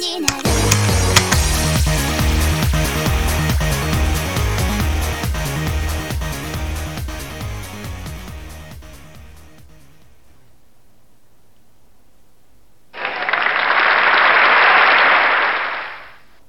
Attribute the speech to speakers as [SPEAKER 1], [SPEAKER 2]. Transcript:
[SPEAKER 1] Johnny.